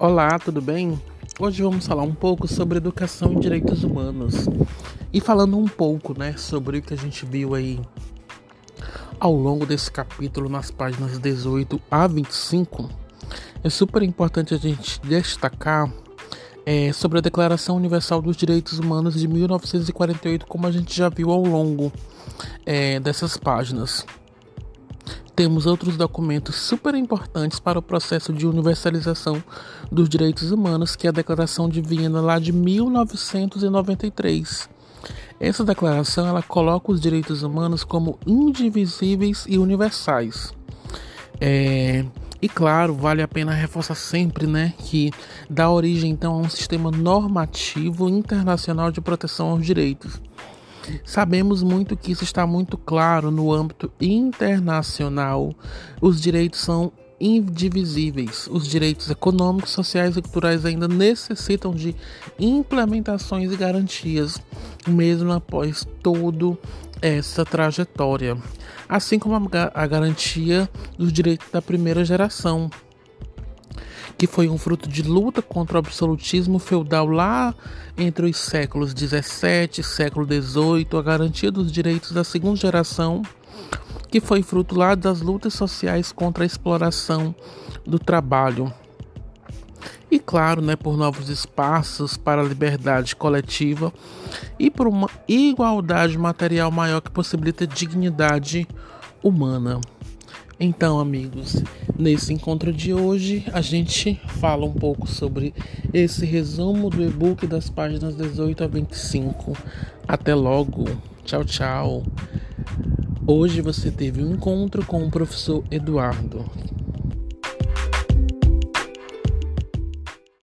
Olá, tudo bem? Hoje vamos falar um pouco sobre educação e direitos humanos. E falando um pouco, né, sobre o que a gente viu aí ao longo desse capítulo nas páginas 18 a 25, é super importante a gente destacar é, sobre a Declaração Universal dos Direitos Humanos de 1948, como a gente já viu ao longo é, dessas páginas temos outros documentos super importantes para o processo de universalização dos direitos humanos, que é a Declaração de Viena lá de 1993. Essa declaração ela coloca os direitos humanos como indivisíveis e universais. É, e claro, vale a pena reforçar sempre, né, que dá origem então a um sistema normativo internacional de proteção aos direitos. Sabemos muito que isso está muito claro no âmbito internacional. Os direitos são indivisíveis. Os direitos econômicos, sociais e culturais ainda necessitam de implementações e garantias, mesmo após todo essa trajetória, assim como a, garantia dos direitos da primeira geração, que foi um fruto de luta contra o absolutismo feudal lá entre os séculos 17 e século 18, a garantia dos direitos da segunda geração, que foi fruto lá das lutas sociais contra a exploração do trabalho. E claro, né, por novos espaços para a liberdade coletiva e por uma igualdade material maior que possibilita dignidade humana. Então, amigos, nesse encontro de hoje a gente fala um pouco sobre esse resumo do e-book das páginas 18 a 25. Até logo. Tchau, tchau. Hoje você teve um encontro com o professor Eduardo.